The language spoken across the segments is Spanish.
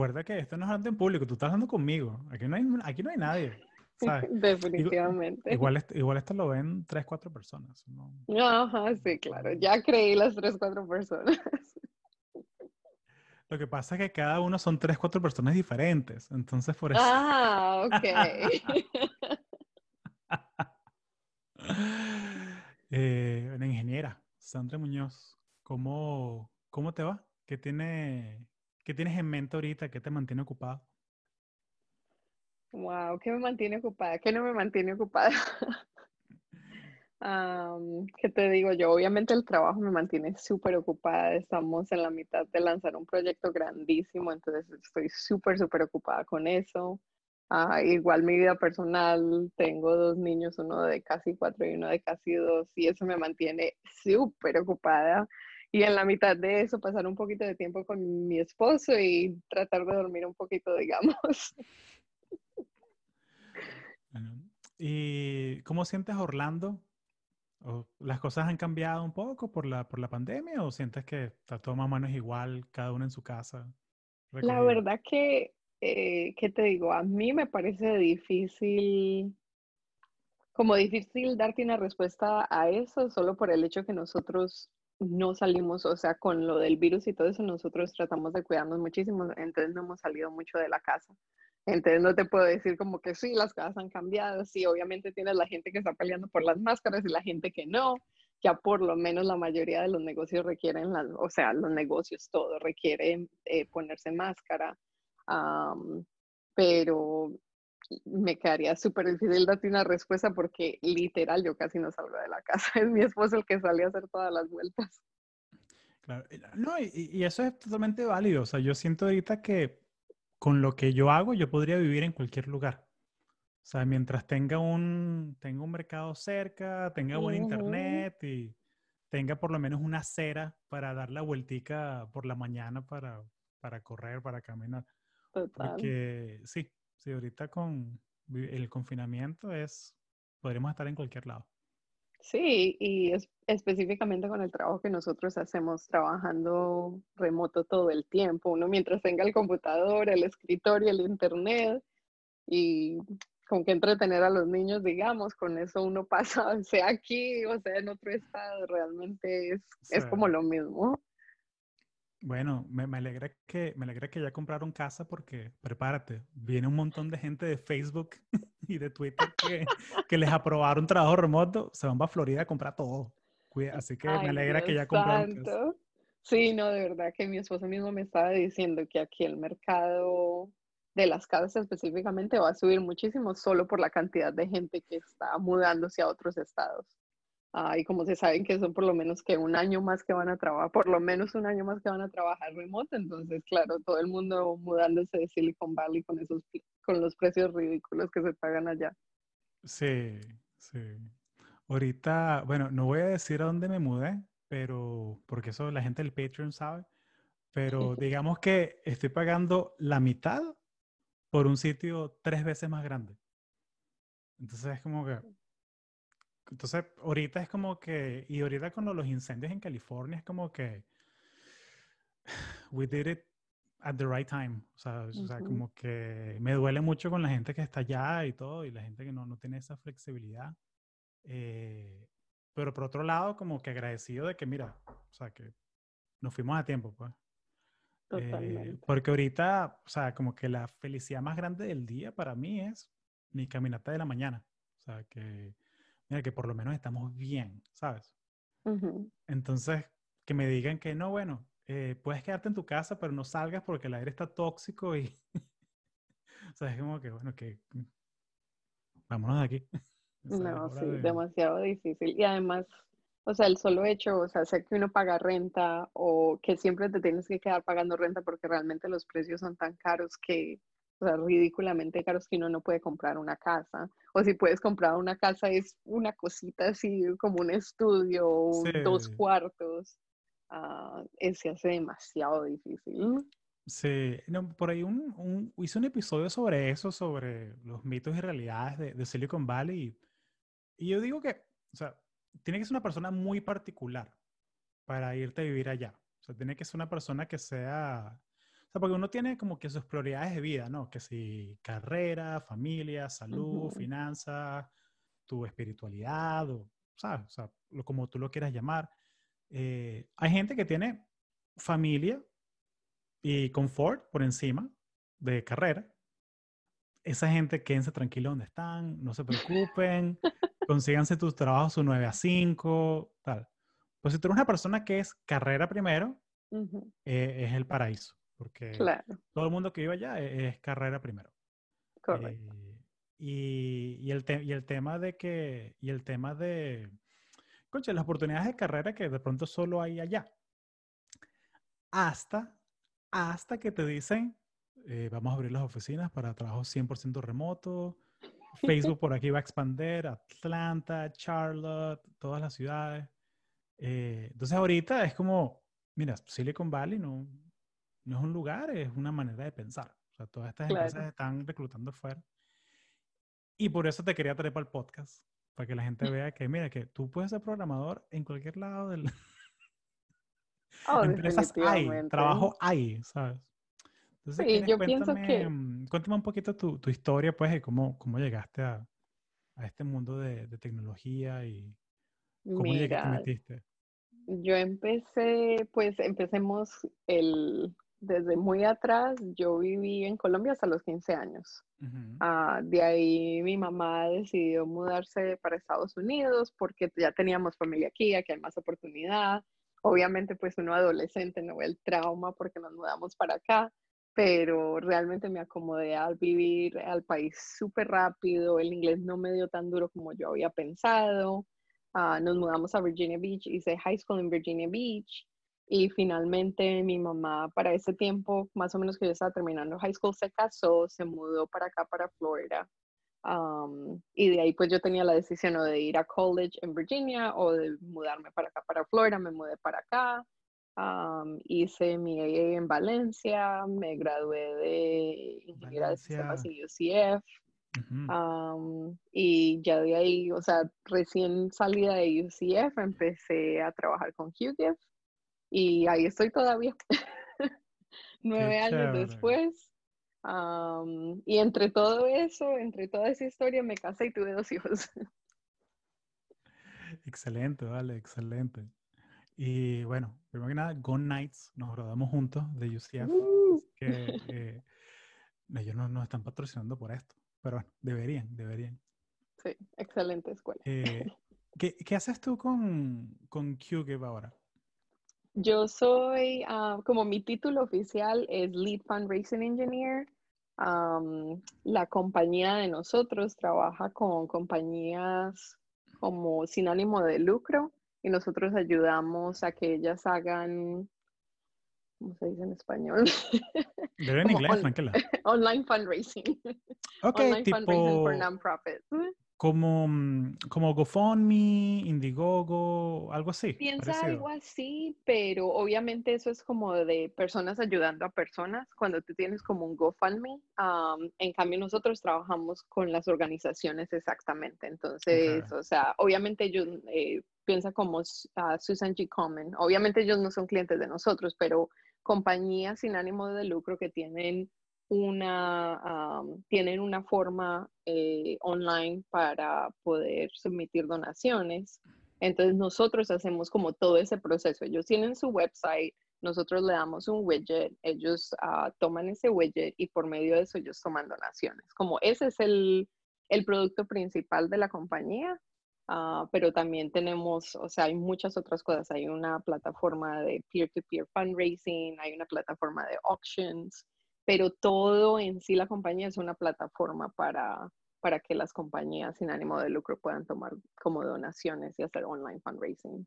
recuerda que esto no es hablando en público, tú estás hablando conmigo. Aquí no hay, aquí no hay nadie. ¿sabes? Definitivamente. Igual, esto, igual esto lo ven tres, cuatro personas. ¿no? Ajá, sí, claro. Ya creí las tres, cuatro personas. Lo que pasa es que cada uno son tres, cuatro personas diferentes. Entonces, por eso. Ah, ok. eh, una ingeniera, Sandra Muñoz, ¿cómo, cómo te va? ¿Qué, tiene, ¿Qué tienes en mente ahorita? ¿Qué te mantiene ocupado? Wow, ¿qué me mantiene ocupada? ¿Qué no me mantiene ocupada? ¿Qué te digo yo? Obviamente el trabajo me mantiene súper ocupada. Estamos en la mitad de lanzar un proyecto grandísimo, entonces estoy súper, súper ocupada con eso. Ah, igual mi vida personal, tengo dos niños, uno de casi cuatro y uno de casi dos, y eso me mantiene súper ocupada. Y en la mitad de eso, pasar un poquito de tiempo con mi esposo y tratar de dormir un poquito, digamos. ¿Y cómo sientes Orlando? ¿Las cosas han cambiado un poco por la, por la pandemia o sientes que está todo más o menos igual, cada uno en su casa? La verdad que eh, ¿qué te digo? A mí me parece difícil, como difícil darte una respuesta a eso solo por el hecho que nosotros no salimos, o sea, con lo del virus y todo eso, nosotros tratamos de cuidarnos muchísimo, entonces no hemos salido mucho de la casa. Entonces no te puedo decir como que sí, las cosas han cambiado, sí, obviamente tienes la gente que está peleando por las máscaras y la gente que no, ya por lo menos la mayoría de los negocios requieren, las, o sea, los negocios todo requieren eh, ponerse máscara pero me quedaría súper difícil darte una respuesta porque literal yo casi no salgo de la casa. Es mi esposo el que sale a hacer todas las vueltas. Claro, no, y, y, eso es totalmente válido. O sea, yo siento ahorita que con lo que yo hago, yo podría vivir en cualquier lugar. O sea, mientras tenga un, tenga un mercado cerca, tenga buen internet y tenga por lo menos una acera para dar la vueltica por la mañana para, para correr, para caminar. Porque sí, sí, ahorita con el confinamiento es, podríamos estar en cualquier lado. Sí, y es, específicamente con el trabajo que nosotros hacemos trabajando remoto todo el tiempo, uno mientras tenga el computador, el escritorio, el internet y con que entretener a los niños, digamos, con eso uno pasa, sea aquí o sea en otro estado, realmente es, es como lo mismo. Bueno, me, alegra que, me alegra que ya compraron casa porque, prepárate, viene un montón de gente de Facebook y de Twitter que, que les aprobaron trabajo remoto, se van para Florida a comprar todo. Así que me alegra que ya compraron casa. Sí, no, de verdad que mi esposo mismo me estaba diciendo que aquí el mercado de las casas específicamente va a subir muchísimo solo por la cantidad de gente que está mudándose a otros estados. Ah, y como se saben que son por lo menos que un año más que van a trabajar, por lo menos un año más que van a trabajar remoto, entonces claro, todo el mundo mudándose de Silicon Valley con esos con los precios ridículos que se pagan allá. Sí, sí. Ahorita, bueno, no voy a decir a dónde me mudé, pero porque eso la gente del Patreon sabe, pero digamos que estoy pagando la mitad por un sitio tres veces más grande. Entonces es como que, entonces, ahorita es como que, y ahorita con los incendios en California es como que, we did it at the right time. O sea, o sea, como que me duele mucho con la gente que está allá y todo, y la gente que no, no tiene esa flexibilidad. Eh, pero por otro lado, como que agradecido de que, mira, o sea, que nos fuimos a tiempo, pues. Eh, porque ahorita, o sea, como que la felicidad más grande del día para mí es mi caminata de la mañana. O sea, que mira, que por lo menos estamos bien, ¿sabes? Entonces, que me digan que no, bueno, eh, puedes quedarte en tu casa, pero no salgas porque el aire está tóxico y... o sea, es como que, bueno, que... Vámonos de aquí. no, sí, demasiado difícil. Y además, o sea, el solo hecho, o sea, sé que uno paga renta o que siempre te tienes que quedar pagando renta porque realmente los precios son tan caros que o sea, ridículamente caros que uno no puede comprar una casa. O si puedes comprar una casa es una cosita así como un estudio, dos cuartos. Uh, se hace demasiado difícil. Sí, no, por ahí un, un, hice un episodio sobre eso, sobre los mitos y realidades de, de Silicon Valley. Y, y, yo digo que, o sea, tiene que ser una persona muy particular para irte a vivir allá. O sea, tiene que ser una persona que sea O sea, porque uno tiene como que sus prioridades de vida, ¿no? Que si carrera, familia, salud, Ujú. finanzas, tu espiritualidad, o, ¿sabes? O sea, lo, como tú lo quieras llamar. Eh, hay gente que tiene familia y confort por encima de carrera. Esa gente quédense tranquila donde están, no se preocupen, consíganse tus trabajos su 9 a 5, tal. Pues si tú eres una persona que es carrera primero, eh, es el paraíso, porque Claro, todo el mundo que vive allá e- es, carrera primero. correcto. Eh, y, y el te- y el tema de que, y el tema de, concha, las oportunidades de carrera que de pronto solo hay allá. Hasta, hasta que te dicen, eh, vamos a abrir las oficinas para trabajo 100% remoto. Facebook por aquí va a expandir, Atlanta, Charlotte, todas las ciudades. Eh, entonces ahorita es como, mira, Silicon Valley no, no es un lugar, es una manera de pensar. O sea, todas estas empresas Claro. están reclutando fuera. Y por eso te quería traer para el podcast, para que la gente vea que, mira, que tú puedes ser programador en cualquier lado del... Oh, Empresas hay, trabajo hay, ¿sabes? Entonces, Sí, yo pienso que- mm, cuéntame un poquito tu, tu historia, pues, y cómo, cómo llegaste a, a este mundo de, de tecnología y cómo llegué- te Mira, metiste. yo empecé, pues empecemos el, desde muy atrás. Yo viví en Colombia hasta los 15 años. Ah, de ahí mi mamá decidió mudarse para Estados Unidos porque ya teníamos familia aquí, aquí hay más oportunidad. Obviamente, pues uno adolescente no ve el trauma porque nos mudamos para acá, pero realmente me acomodé al vivir al país súper rápido. El inglés no me dio tan duro como yo había pensado. Ah, nos mudamos a Virginia Beach, hice high school en Virginia Beach. Y finalmente mi mamá para ese tiempo, más o menos que yo estaba terminando high school, se casó, se mudó para acá, para Florida. Um, y de ahí pues yo tenía la decisión o de ir a college en Virginia o de mudarme para acá, para Florida. Me mudé para acá. Um, hice mi AA en Valencia, me gradué de ingeniera de sistemas en UCF. Um, y ya de ahí, o sea, recién salida de UCF, empecé a trabajar con QGIF y ahí estoy todavía, nueve años chévere. después. Um, y entre todo eso, entre toda esa historia, me casé y tuve dos hijos. Excelente, vale, excelente. Y bueno, primero que nada, Go Nights, nos graduamos juntos de UCF. Uh, que eh, ellos no nos están patrocinando por esto, pero bueno, deberían, deberían. sí, excelente escuela. Eh, ¿qué, qué haces tú con, con QGIve ahora? Yo soy, ah, como mi título oficial es Lead Fundraising Engineer. Am, la compañía de nosotros trabaja con compañías como sin ánimo de lucro y nosotros ayudamos a que ellas hagan, ¿cómo se dice en español? Debe en Como inglés, on- tranquila. Online fundraising. Ok, Online fundraising for tipo nonprofits. Como, mm, como GoFundMe, Indiegogo, algo así. Piensa parecido. algo así, pero obviamente eso es como de personas ayudando a personas cuando tú tienes como un GoFundMe. am, en cambio, nosotros trabajamos con las organizaciones exactamente. Entonces, Ok. o sea, obviamente ellos eh, piensa como a Susan G. Komen. Obviamente ellos no son clientes de nosotros, pero compañías sin ánimo de lucro que tienen una, am, tienen una forma eh, online para poder submitir donaciones. Entonces nosotros hacemos como todo ese proceso. Ellos tienen su website, nosotros le damos un widget, ellos ah, toman ese widget y por medio de eso ellos toman donaciones. Como ese es el, el producto principal de la compañía, ah, pero también tenemos, o sea, hay muchas otras cosas. Hay una plataforma de peer-to-peer fundraising, hay una plataforma de auctions, pero todo en sí la compañía es una plataforma para, para que las compañías sin ánimo de lucro puedan tomar como donaciones y hacer online fundraising.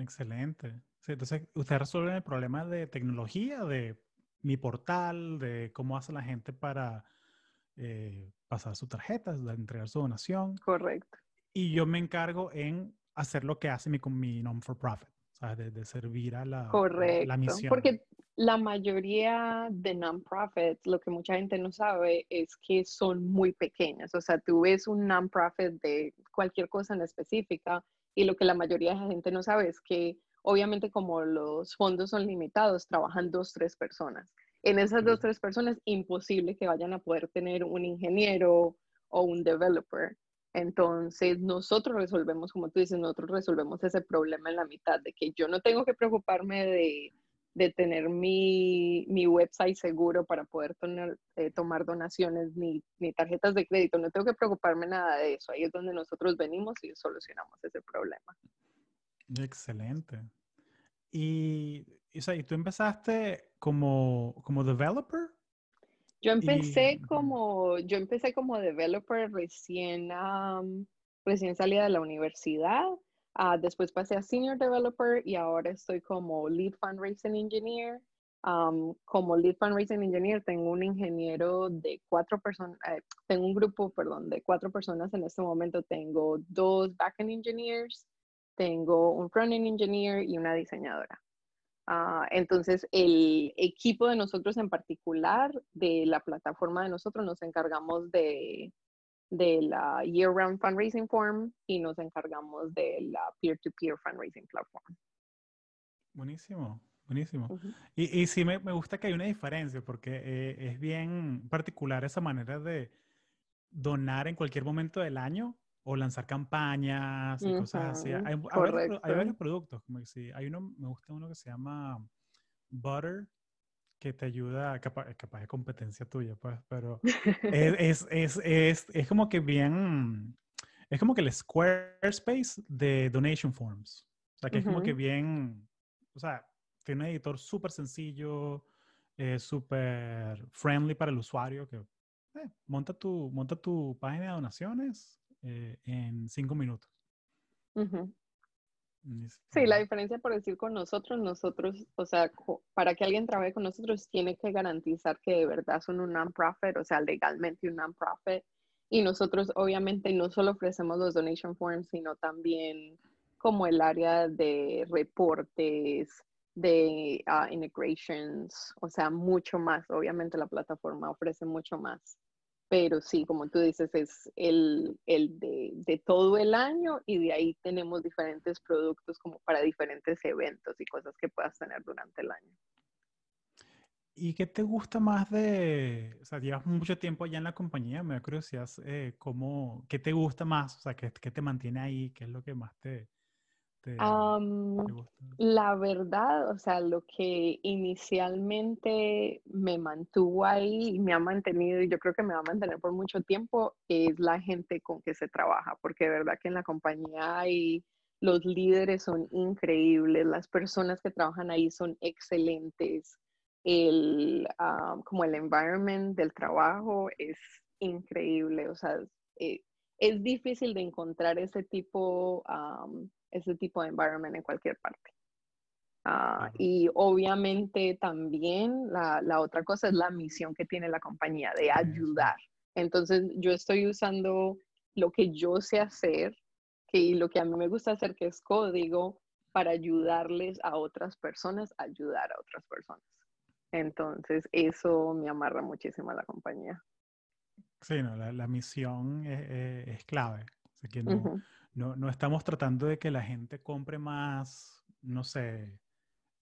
Excelente. Sí, entonces, ustedes resuelven el problema de tecnología, de mi portal, de cómo hace la gente para eh, pasar sus tarjetas, de entregar su donación. Correcto. Y yo me encargo en hacer lo que hace mi, mi non-for-profit. De, de servir a la, la Correcto. misión. Porque la mayoría de non-profits, lo que mucha gente no sabe es que son muy pequeñas. O sea, tú ves un non-profit de cualquier cosa en específica y lo que la mayoría de la gente no sabe es que obviamente como los fondos son limitados, trabajan dos, tres personas. En esas dos, tres personas, imposible que vayan a poder tener un ingeniero o un developer. Entonces, nosotros resolvemos, como tú dices, nosotros resolvemos ese problema en la mitad, de que yo no tengo que preocuparme de, de tener mi, mi, website seguro para poder eh, tomar donaciones ni, ni, tarjetas de crédito. No tengo que preocuparme nada de eso. Ahí es donde nosotros venimos y solucionamos ese problema. Excelente. Y, o sea, ¿y tú empezaste como, como developer? Yo empecé como, yo empecé como developer recién, recién salida de la universidad. Uh, después pasé a senior developer y ahora estoy como lead fundraising engineer. Um, como lead fundraising engineer tengo un ingeniero de cuatro personas, eh, tengo un grupo, perdón, de cuatro personas en este momento. Tengo dos backend engineers, tengo un frontend engineer y una diseñadora. Uh, entonces, el equipo de nosotros en particular, de la plataforma de nosotros, nos encargamos de, de la Year Round Fundraising Form y nos encargamos de la Peer-to-Peer Fundraising Platform. Buenísimo, buenísimo. y, y, sí me, me, gusta que hay una diferencia porque eh, es bien particular esa manera de donar en cualquier momento del año o lanzar campañas y cosas así. Hay, hay, varios, hay, varios, productos, como que hay uno, me gusta uno que se llama Butter, que te ayuda, capaz, capaz de competencia tuya, pues, pero es, es, es, es, como que bien, es como que el Squarespace de Donation Forms. O sea, que es como que bien, o sea, tiene un editor súper sencillo, eh, súper friendly para el usuario, que eh, monta, tu, monta tu página de donaciones eh, en cinco minutos. Sí, la diferencia por decir con nosotros, nosotros, o sea, para que alguien trabaje con nosotros, tiene que garantizar que de verdad son un non-profit, o sea, legalmente un non-profit. Y nosotros, obviamente, no solo ofrecemos los donation forms, sino también como el área de reportes, de uh, integrations, o sea, mucho más. Obviamente la plataforma ofrece mucho más pero sí, como tú dices, es el, el de, de, todo el año y de ahí tenemos diferentes productos como para diferentes eventos y cosas que puedas tener durante el año. ¿Y qué te gusta más de, o sea, llevas mucho tiempo allá en la compañía, me da curiosidad, eh, ¿cómo, qué te gusta más? O sea, ¿qué, ¿qué, te mantiene ahí? ¿Qué es lo que más te, la verdad, o sea, lo que inicialmente me mantuvo ahí y me ha mantenido, y yo creo que me va a mantener por mucho tiempo, es la gente con que se trabaja, porque de verdad que en la compañía hay, los líderes son increíbles, las personas que trabajan ahí son excelentes, el, como el environment del trabajo es increíble, o sea, eh, es difícil de encontrar ese tipo ese tipo de environment en cualquier parte. Ah, y obviamente también la, la, otra cosa es la misión que tiene la compañía de ayudar. Entonces yo estoy usando lo que yo sé hacer, que lo que a mí me gusta hacer, que es código, para ayudarles a otras personas a ayudar a otras personas. Entonces eso me amarra muchísimo a la compañía. Sí, no, la, la misión es, es, clave. Así que no, no, no, estamos tratando de que la gente compre más, no sé,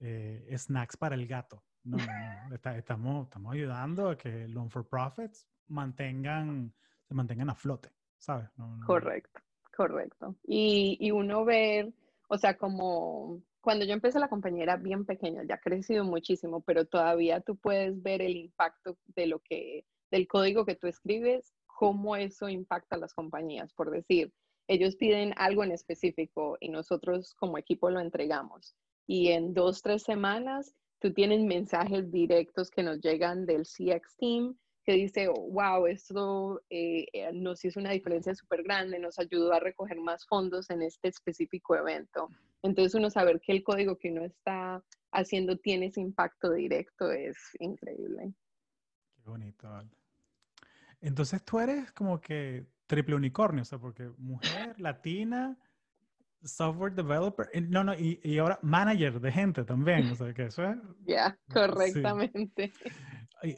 eh, snacks para el gato. No, no, estamos, estamos ayudando a que los for profits mantengan, se mantengan a flote, ¿sabes? Correcto, correcto. Y, y uno ver, o sea, como cuando yo empecé la compañía era bien pequeña, ya ha crecido muchísimo, pero todavía tú puedes ver el impacto de lo que, del código que tú escribes, cómo eso impacta a las compañías. Por decir, ellos piden algo en específico y nosotros como equipo lo entregamos. Y en dos, tres semanas, tú tienes mensajes directos que nos llegan del CX Team que dice, wow, esto eh, eh, nos hizo una diferencia súper grande, nos ayudó a recoger más fondos en este específico evento. Entonces uno saber que el código que uno está haciendo tiene ese impacto directo es increíble. Qué bonito. Entonces tú eres como que triple unicornio, o sea, porque mujer, latina, software developer, no, no, y, y, ahora manager de gente también, o sea, que eso es... Ya, correctamente. Y,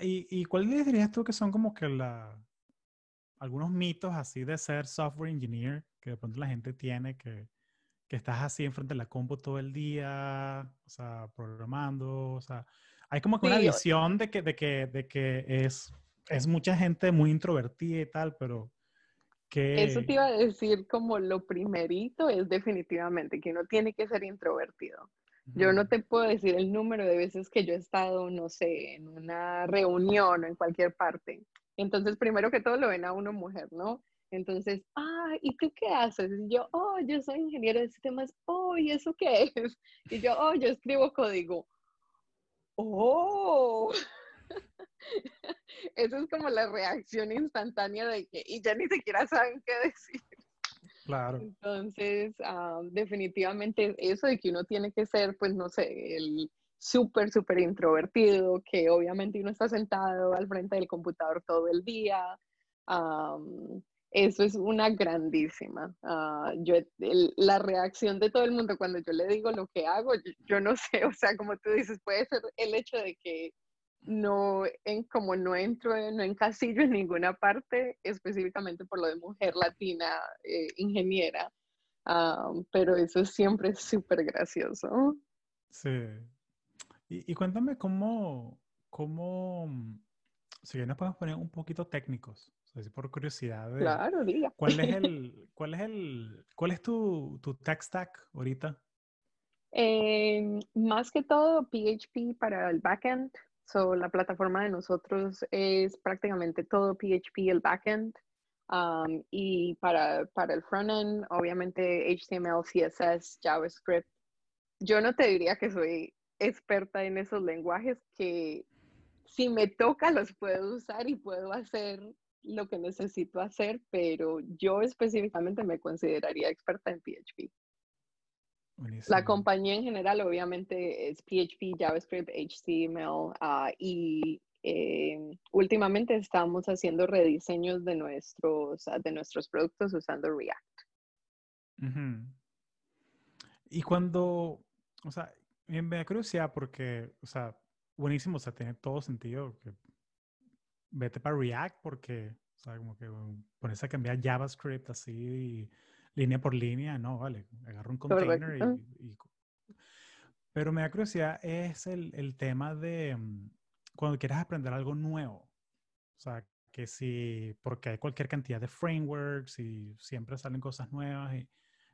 y, y, cuáles dirías tú que son como que la, algunos mitos así de ser software engineer que de pronto la gente tiene que, que estás así enfrente de la compu todo el día, o sea, programando, o sea, Hay como que una visión de que, de que, de que es, es mucha gente muy introvertida y tal, pero que... Eso te iba a decir como lo primerito es definitivamente que uno tiene que ser introvertido. Yo no te puedo decir el número de veces que yo he estado, no sé, en una reunión o en cualquier parte. Entonces, primero que todo lo ven a uno mujer, ¿no? Entonces, ah, ¿y tú qué haces? Y yo, oh, yo soy ingeniero de sistemas. Oh, ¿y eso qué es? Y yo, oh, yo escribo código. Oh. Esa es como la reacción instantánea de que, y ya ni siquiera saben qué decir. Claro. Entonces, ah, definitivamente eso de que uno tiene que ser, pues, no sé, el súper, súper introvertido, que obviamente uno está sentado al frente del computador todo el día. Eso es una grandísima. Ah, yo, la reacción de todo el mundo cuando yo le digo lo que hago, yo, no sé, o sea, como tú dices, puede ser el hecho de que no, en, como no entro, no encasillo en ninguna parte, específicamente por lo de mujer latina eh, ingeniera, pero eso siempre es súper gracioso. Sí. Y, cuéntame cómo, cómo, si bien nos podemos poner un poquito técnicos, por curiosidad. claro, diga. ¿Cuál es el, cuál es el, cuál es tu, tu tech stack ahorita? Eh, más que todo PHP para el backend. So, la plataforma de nosotros es prácticamente todo PHP, el backend. Um, y para, para el frontend, obviamente HTML, CSS, JavaScript. Yo no te diría que soy experta en esos lenguajes que si me toca los puedo usar y puedo hacer lo que necesito hacer, pero yo específicamente me consideraría experta en PHP. La compañía en general obviamente es PHP, JavaScript, HTML ah, y eh, últimamente estamos haciendo rediseños de nuestros, de nuestros productos usando React. Y cuando, o sea, me da curiosidad porque, o sea, buenísimo, o sea, tiene todo sentido que vete para React porque, o sea, como que pones a cambiar JavaScript así línea por línea, no, vale, agarro un container y, Pero me da curiosidad es el, el tema de mm, cuando quieres aprender algo nuevo. O sea, que si, porque hay cualquier cantidad de frameworks y siempre salen cosas nuevas. Y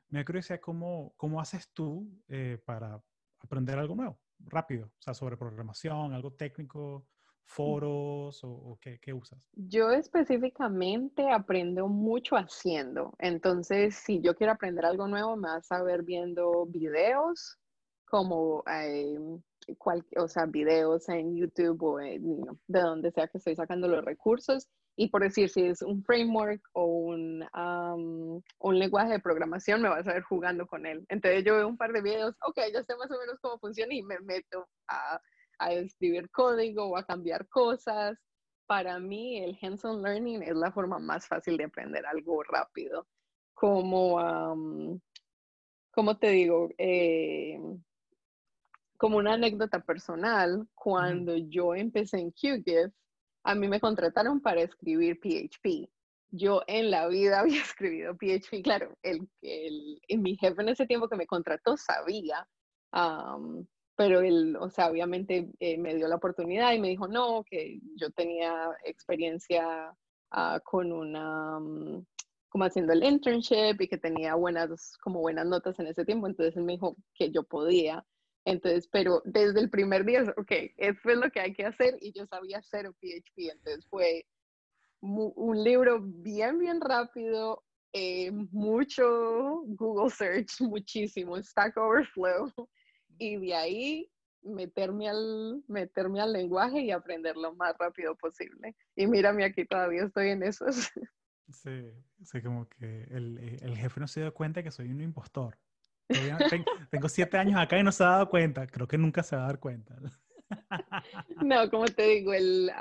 me da curiosidad cómo, cómo haces tú eh, para aprender algo nuevo, rápido. O sea, sobre programación, algo técnico, foros o, qué, usas? Yo específicamente aprendo mucho haciendo. Entonces, si yo quiero aprender algo nuevo, me vas a ver viendo videos como, eh, o sea, videos en YouTube o de donde sea que estoy sacando los recursos. Y por decir, si es un framework o un, un lenguaje de programación, me vas a ver jugando con él. Entonces yo veo un par de videos, ok, ya sé más o menos cómo funciona y me meto a a escribir código o a cambiar cosas. Para mí, el hands-on learning es la forma más fácil de aprender algo rápido. Como, como te digo, eh, como una anécdota personal, cuando yo empecé en QGIF, a mí me contrataron para escribir PHP. Yo en la vida había escrito PHP, claro, el, el, mi jefe en ese tiempo que me contrató sabía, pero él, o sea, obviamente eh, me dio la oportunidad y me dijo, no, que yo tenía experiencia ah, con una, como haciendo el internship y que tenía buenas, como buenas notas en ese tiempo, entonces él me dijo que yo podía. Entonces, pero desde el primer día, ok, eso es lo que hay que hacer y yo sabía un PHP, entonces fue un libro bien, bien rápido, eh, mucho Google Search, muchísimo, Stack Overflow, y de ahí meterme al, meterme al lenguaje y aprender lo más rápido posible. Y mírame aquí, todavía estoy en eso. Sí, sí, como que el, el jefe no se dio cuenta que soy un impostor. Tengo, siete años acá y no se ha dado cuenta. Creo que nunca se va a dar cuenta. No, como te digo, el,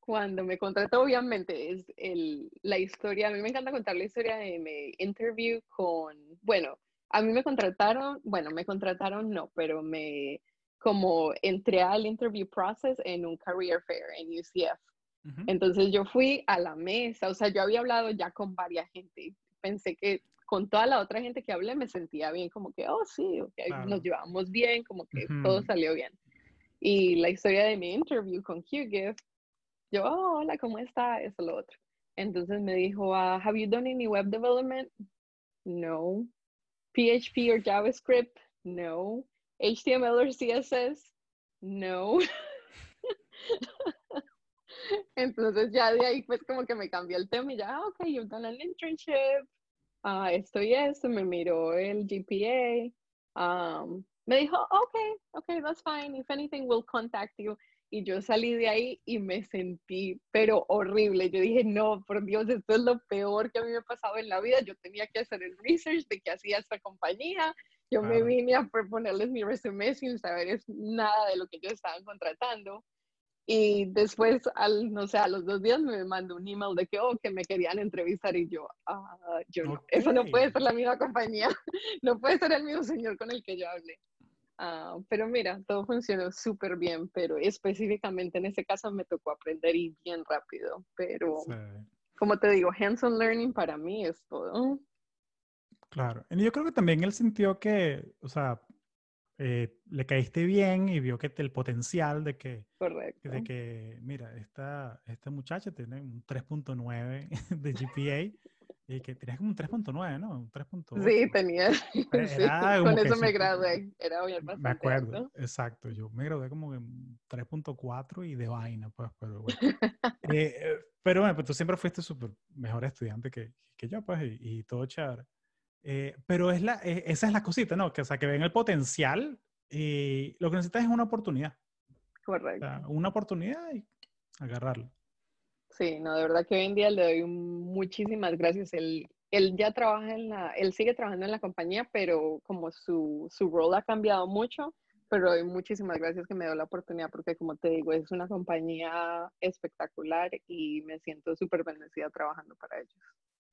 cuando me contrató, obviamente, es el, la historia, a mí me encanta contar la historia de mi interview con, bueno, a mí me contrataron, bueno, me contrataron no, pero me como entré al interview process en un career fair en UCF. Entonces yo fui a la mesa, o sea, yo había hablado ya con varias gente. Pensé que con toda la otra gente que hablé me sentía bien, como que, oh sí, okay, nos llevamos bien, como que todo salió bien. Y la historia de mi interview con QGIF, yo, oh, hola, ¿cómo está? Eso, lo otro. Entonces me dijo, uh, have you done any web development? No. PHP or JavaScript? No. HTML or CSS? No. Entonces ya de ahí pues como que me cambió el tema y ya, ah, ok, you've done an internship, uh, esto y esto, me miró el GPA, um, me dijo, ok, ok, that's fine, if anything we'll contact you. Y yo salí de ahí y me sentí, pero horrible. Yo dije, no, por Dios, esto es lo peor que a mí me ha pasado en la vida. Yo tenía que hacer el research de qué hacía esta compañía. Yo me vine a proponerles mi resumen sin saber nada de lo que ellos estaban contratando. Y después, al, no sé, a los dos días me mandó un email de que, oh, que me querían entrevistar y yo, ah, yo no, eso no puede ser la misma compañía, no puede ser el mismo señor con el que yo hablé. Ah, pero mira, todo funcionó súper bien, pero específicamente en ese caso me tocó aprender y bien rápido. Pero, como te digo, hands-on learning para mí es todo. Claro, y yo creo que también él sintió que, o sea, eh, le caíste bien y vio que el potencial de que, Correcto. de que, mira, esta, esta muchacha tiene un 3.9 de GPA y que tenías como un 3.9, ¿no? Un 3.8. Sí, tenía. con eso me gradué. Era bien bastante Me acuerdo, exacto. Yo me gradué como en 3.4 y de vaina, pues, pero bueno. Eh, eh, pero bueno, pues tú siempre fuiste súper mejor estudiante que, que yo, pues, y, y todo chévere. Eh, pero es la, esa es la cosita, ¿no? Que, o sea, que ven el potencial y lo que necesitas es una oportunidad. Correcto. una oportunidad y agarrarla. Sí, no, de verdad que hoy en día le doy muchísimas gracias. Él, él ya trabaja en la, él sigue trabajando en la compañía, pero como su, su rol ha cambiado mucho, pero doy muchísimas gracias que me dio la oportunidad porque como te digo, es una compañía espectacular y me siento súper bendecida trabajando para ellos.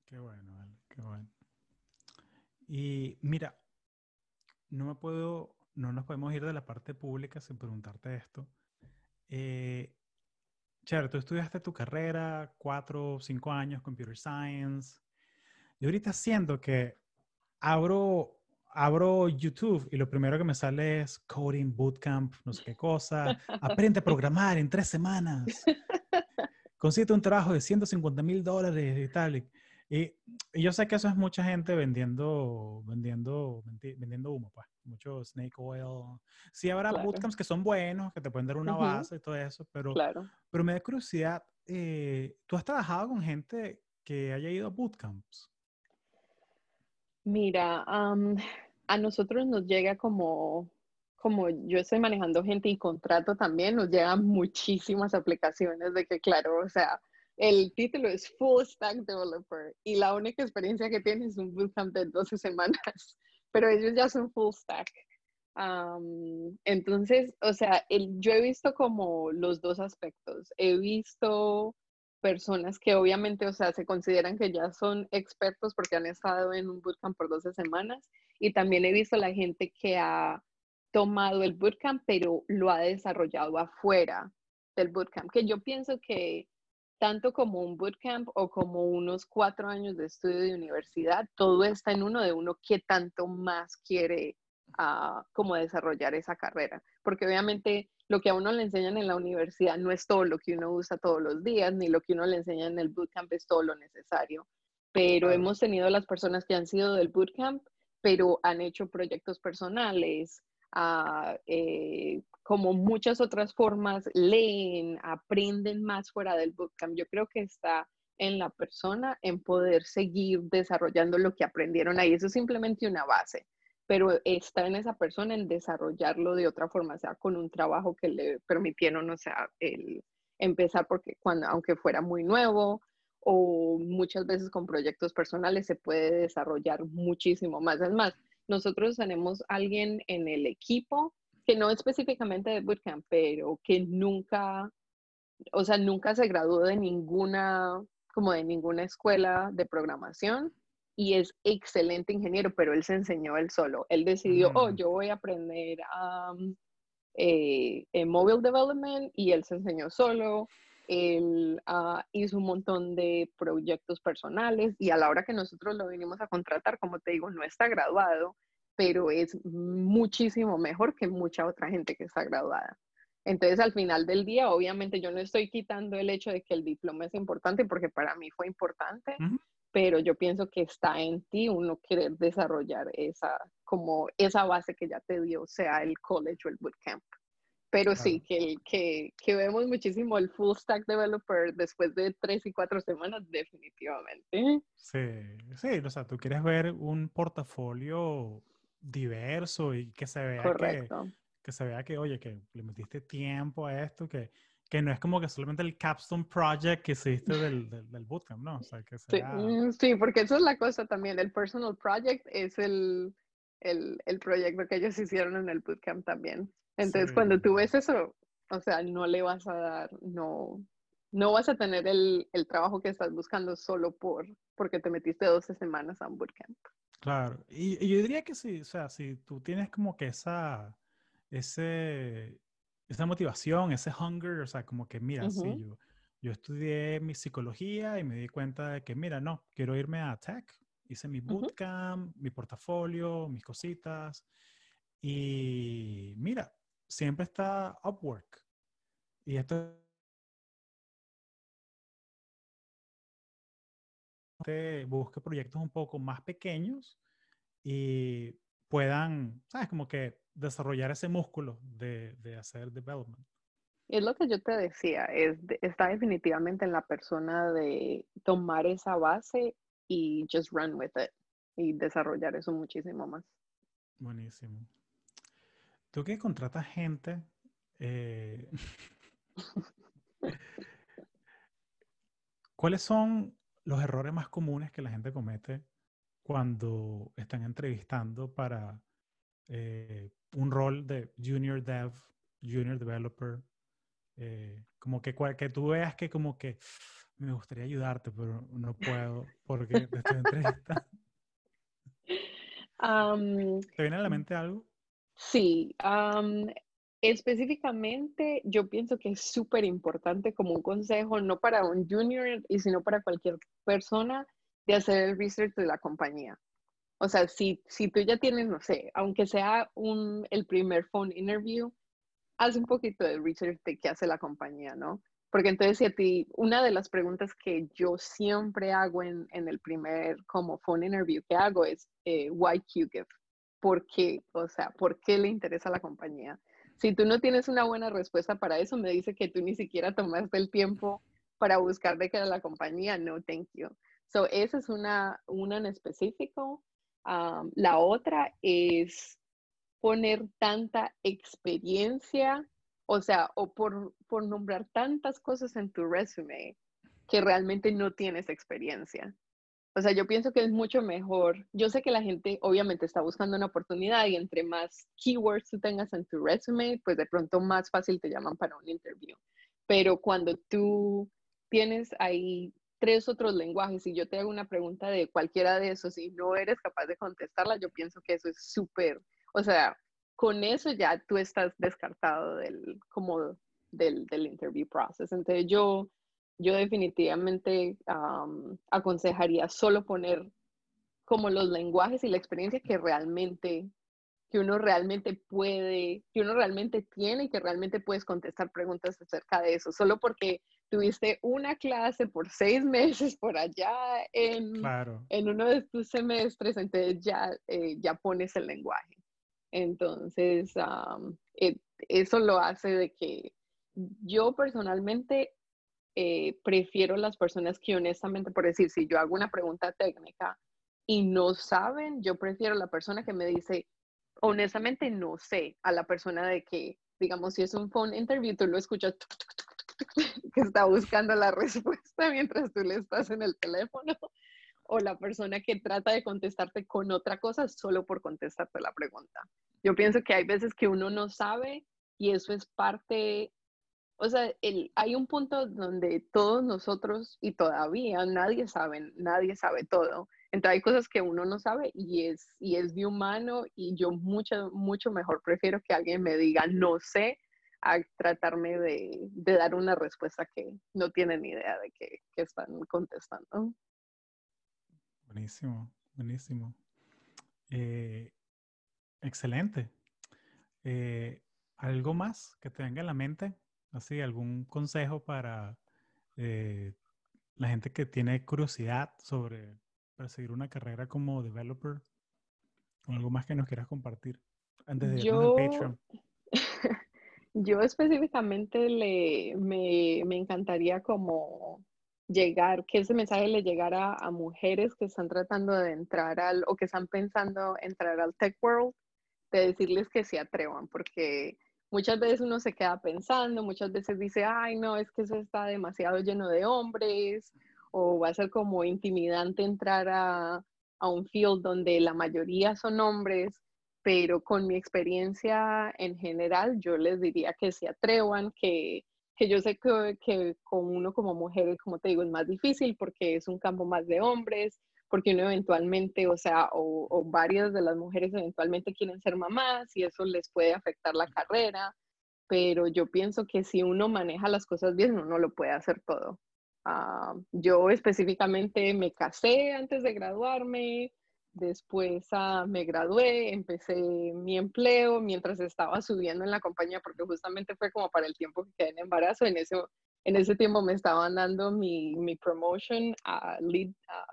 Qué bueno, qué bueno. Y mira, no me puedo, no nos podemos ir de la parte pública sin preguntarte esto. Eh, tú estudiaste tu carrera, cuatro o cinco años, computer science. Y ahorita siento que abro, abro YouTube y lo primero que me sale es coding bootcamp, no sé qué cosa. Aprende a programar en tres semanas. Consigue un trabajo de 150 mil dólares y tal. Y, yo sé que eso es mucha gente vendiendo, vendiendo, vendiendo humo, pues. Mucho snake oil. Sí habrá bootcamps que son buenos, que te pueden dar una base y todo eso, pero, pero me da curiosidad, eh, ¿tú has trabajado con gente que haya ido a bootcamps? Mira, a nosotros nos llega como, como yo estoy manejando gente y contrato también, nos llegan muchísimas aplicaciones de que, claro, o sea, el título es Full Stack Developer y la única experiencia que tienes es un bootcamp de 12 semanas, pero ellos ya son Full Stack. entonces, o sea, yo he visto como los dos aspectos. He visto personas que obviamente, o sea, se consideran que ya son expertos porque han estado en un bootcamp por 12 semanas y también he visto la gente que ha tomado el bootcamp pero lo ha desarrollado afuera del bootcamp, que yo pienso que tanto como un bootcamp o como unos cuatro años de estudio de universidad, todo está en uno de uno que tanto más quiere uh, como desarrollar esa carrera. Porque obviamente lo que a uno le enseñan en la universidad no es todo lo que uno usa todos los días, ni lo que uno le enseña en el bootcamp es todo lo necesario. Pero hemos tenido las personas que han sido del bootcamp, pero han hecho proyectos personales, eh, como muchas otras formas, leen, aprenden más fuera del bootcamp. Yo creo que está en la persona en poder seguir desarrollando lo que aprendieron ahí. Eso es simplemente una base, pero está en esa persona en desarrollarlo de otra forma, sea, con un trabajo que le permitieron, o sea, el empezar porque cuando, aunque fuera muy nuevo, o muchas veces con proyectos personales se puede desarrollar muchísimo más. Es más, nosotros tenemos alguien en el equipo que no específicamente de bootcamp, pero que nunca, o sea, nunca se graduó de ninguna, como de ninguna escuela de programación y es excelente ingeniero, pero él se enseñó él solo. Él decidió, oh, mm. yo voy a aprender um, eh, en mobile development y él se enseñó solo. Él uh, hizo un montón de proyectos personales y a la hora que nosotros lo vinimos a contratar, como te digo, no está graduado, pero es muchísimo mejor que mucha otra gente que está graduada. Entonces, al final del día, obviamente yo no estoy quitando el hecho de que el diploma es importante, porque para mí fue importante, pero yo pienso que está en ti uno querer desarrollar esa, como esa base que ya te dio, sea el college o el bootcamp. Pero sí, que, que, que, vemos muchísimo el full stack developer después de tres y cuatro semanas, definitivamente. Sí, sí, o sea, tú quieres ver un portafolio diverso y que se vea Correcto. que, que se vea que, oye, que le metiste tiempo a esto, que, que no es como que solamente el capstone project que hiciste del, del, bootcamp, ¿no? O sea, que sea... sí, sí, porque eso es la cosa también, el personal project es el, el, el proyecto que ellos hicieron en el bootcamp también. Entonces, cuando tú ves eso, o sea, no le vas a dar, no, no vas a tener el, el, trabajo que estás buscando solo por, porque te metiste 12 semanas a un bootcamp. Claro, y, yo diría que sí, o sea, si tú tienes como que esa, ese, esa motivación, ese hunger, o sea, como que mira, sí, yo, yo estudié mi psicología y me di cuenta de que, mira, no, quiero irme a tech, hice mi bootcamp, mi portafolio, mis cositas, y mira, siempre está Upwork. Y esto busque proyectos un poco más pequeños y puedan, ¿sabes? Como que desarrollar ese músculo de, de hacer development. Es lo que yo te decía, es, está definitivamente en la persona de tomar esa base y just run with it y desarrollar eso muchísimo más. Buenísimo. Tú que contratas gente, eh, ¿cuáles son los errores más comunes que la gente comete cuando están entrevistando para eh, un rol de junior dev, junior developer? Eh, como que, que tú veas que como que me gustaría ayudarte, pero no puedo porque te estoy entrevistando. ¿Te viene a la mente algo? Sí, específicamente yo pienso que es súper importante como un consejo, no para un junior y sino para cualquier persona, de hacer el research de la compañía. O sea, si, si tú ya tienes, no sé, aunque sea un, el primer phone interview, haz un poquito de research de qué hace la compañía, ¿no? Porque entonces si a ti, una de las preguntas que yo siempre hago en, en el primer como phone interview que hago es, eh, why QGIF? por qué, o sea, por qué le interesa a la compañía. Si tú no tienes una buena respuesta para eso, me dice que tú ni siquiera tomaste el tiempo para buscar de qué era la compañía. No, thank you. So, esa es una, una en específico. Um, la otra es poner tanta experiencia, o sea, o por, por nombrar tantas cosas en tu resume que realmente no tienes experiencia. O sea, yo pienso que es mucho mejor. Yo sé que la gente obviamente está buscando una oportunidad y entre más keywords tú tengas en tu resume, pues de pronto más fácil te llaman para un interview. Pero cuando tú tienes ahí tres otros lenguajes y yo te hago una pregunta de cualquiera de esos y no eres capaz de contestarla, yo pienso que eso es súper, o sea, con eso ya tú estás descartado del, como del, del interview process. Entonces yo yo definitivamente aconsejaría solo poner como los lenguajes y la experiencia que realmente, que uno realmente puede, que uno realmente tiene y que realmente puedes contestar preguntas acerca de eso, solo porque tuviste una clase por seis meses por allá en, en uno de tus semestres, entonces ya, eh, ya pones el lenguaje. Entonces, eh, eso lo hace de que yo personalmente eh, prefiero las personas que honestamente, por decir, si yo hago una pregunta técnica y no saben, yo prefiero la persona que me dice, honestamente no sé, a la persona de que, digamos, si es un phone interview, tú lo escuchas que está buscando la respuesta mientras tú le estás en el teléfono, o la persona que trata de contestarte con otra cosa solo por contestarte la pregunta. Yo pienso que hay veces que uno no sabe y eso es parte o sea, hay un punto donde todos nosotros y todavía nadie sabe, nadie sabe todo. Entonces hay cosas que uno no sabe y es, y es de humano y yo mucho, mucho mejor prefiero que alguien me diga no sé a tratarme de, de dar una respuesta que no tienen idea de que, que están contestando. Buenísimo, buenísimo. Eh, excelente. Eh, ¿Algo más que te venga en la mente? Así, algún consejo para eh, la gente que tiene curiosidad sobre perseguir una carrera como developer? ¿O algo más que nos quieras compartir antes de yo, Patreon? yo específicamente le, me, me, encantaría como llegar, que ese mensaje le llegara a mujeres que están tratando de entrar al, o que están pensando entrar al tech world, de decirles que se atrevan, porque muchas veces uno se queda pensando, muchas veces dice, ay, no, es que eso está demasiado lleno de hombres, o va a ser como intimidante entrar a, a un field donde la mayoría son hombres, pero con mi experiencia en general, yo les diría que se atrevan, que, que yo sé que, que, con uno como mujer, como te digo, es más difícil porque es un campo más de hombres, porque uno eventualmente, o sea, o, o varias de las mujeres eventualmente quieren ser mamás y eso les puede afectar la carrera, pero yo pienso que si uno maneja las cosas bien, uno lo puede hacer todo. Uh, yo específicamente me casé antes de graduarme, después uh, me gradué, empecé mi empleo mientras estaba subiendo en la compañía, porque justamente fue como para el tiempo que quedé en embarazo, en ese, en ese tiempo me estaban dando mi, mi promotion a lead,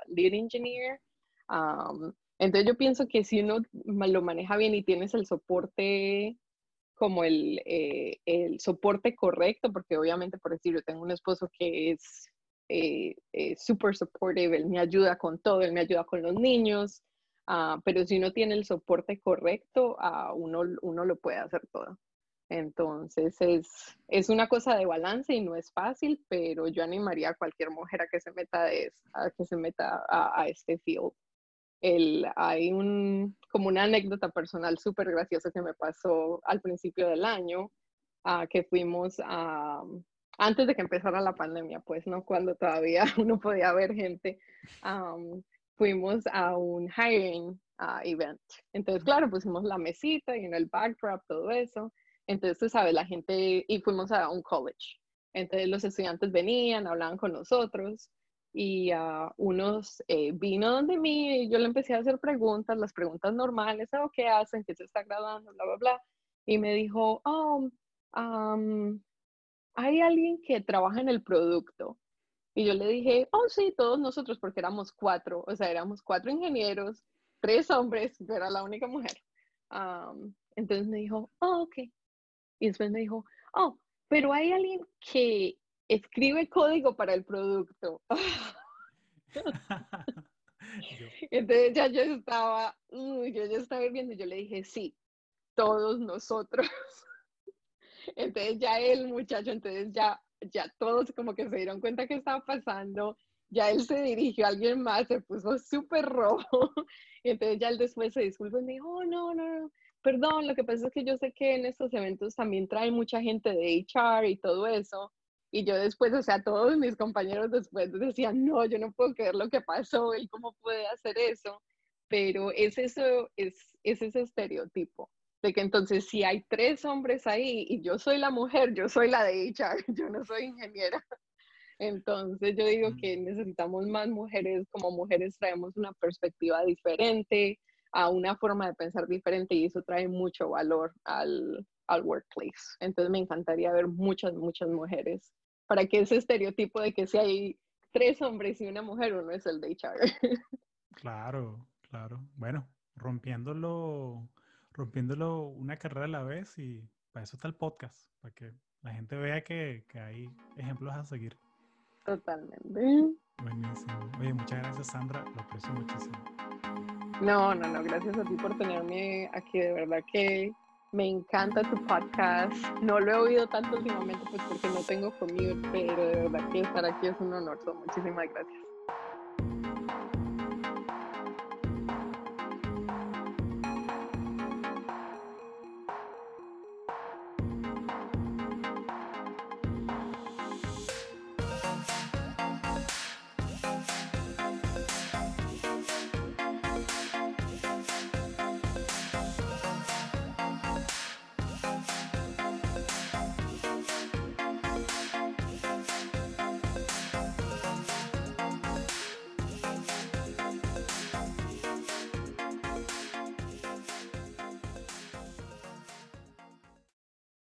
lead engineer. Um, entonces yo pienso que si uno lo maneja bien y tienes el soporte como el, eh, el soporte correcto, porque obviamente, por decir, yo tengo un esposo que es eh, eh, super supportive, él me ayuda con todo, él me ayuda con los niños, uh, pero si uno tiene el soporte correcto, uh, uno, uno lo puede hacer todo. Entonces es, es una cosa de balance y no es fácil, pero yo animaría a cualquier mujer a que se meta, de, a, que se meta a, a este field. El, hay un, como una anécdota personal súper graciosa que me pasó al principio del año, uh, que fuimos a, antes de que empezara la pandemia, pues, ¿no? Cuando todavía uno podía ver gente, um, fuimos a un hiring uh, event. Entonces, claro, pusimos la mesita y en el backdrop, todo eso. Entonces, tú sabes, la gente, y fuimos a un college. Entonces, los estudiantes venían, hablaban con nosotros y uh, unos eh, vino donde mí y yo le empecé a hacer preguntas, las preguntas normales, oh, ¿qué hacen? ¿Qué se está graduando? Bla, bla, bla. Y me dijo, oh, um, hay alguien que trabaja en el producto. Y yo le dije, oh, sí, todos nosotros, porque éramos cuatro, o sea, éramos cuatro ingenieros, tres hombres, yo era la única mujer. entonces me dijo, oh, ok. Y después me dijo, oh, pero hay alguien que escribe código para el producto. entonces ya yo estaba, yo ya estaba viendo y yo le dije, sí, todos nosotros. Entonces ya el muchacho, entonces ya, ya todos como que se dieron cuenta que estaba pasando, ya él se dirigió a alguien más, se puso súper rojo, y entonces ya él después se disculpó y me dijo, oh, no, no, no, perdón, lo que pasa es que yo sé que en estos eventos también trae mucha gente de HR y todo eso, y yo después, o sea, todos mis compañeros después decían, no, yo no puedo creer lo que pasó, él cómo puede hacer eso, pero es eso, es, es ese estereotipo de que entonces si hay tres hombres ahí y yo soy la mujer, yo soy la de HR, yo no soy ingeniera. Entonces yo digo que necesitamos más mujeres, como mujeres traemos una perspectiva diferente, a una forma de pensar diferente y eso trae mucho valor al, al workplace. Entonces me encantaría ver muchas, muchas mujeres para que ese estereotipo de que si hay tres hombres y una mujer, uno es el de HR. Claro, claro. Bueno, rompiéndolo rompiéndolo una carrera a la vez y para eso está el podcast, para que la gente vea que, que hay ejemplos a seguir. Totalmente. Buenísimo. Oye, muchas gracias Sandra, lo aprecio muchísimo. No, no, no, gracias a ti por tenerme aquí, de verdad que me encanta tu podcast. No lo he oído tanto últimamente pues porque no tengo commute, pero de verdad que estar aquí es un honor. muchísimas gracias.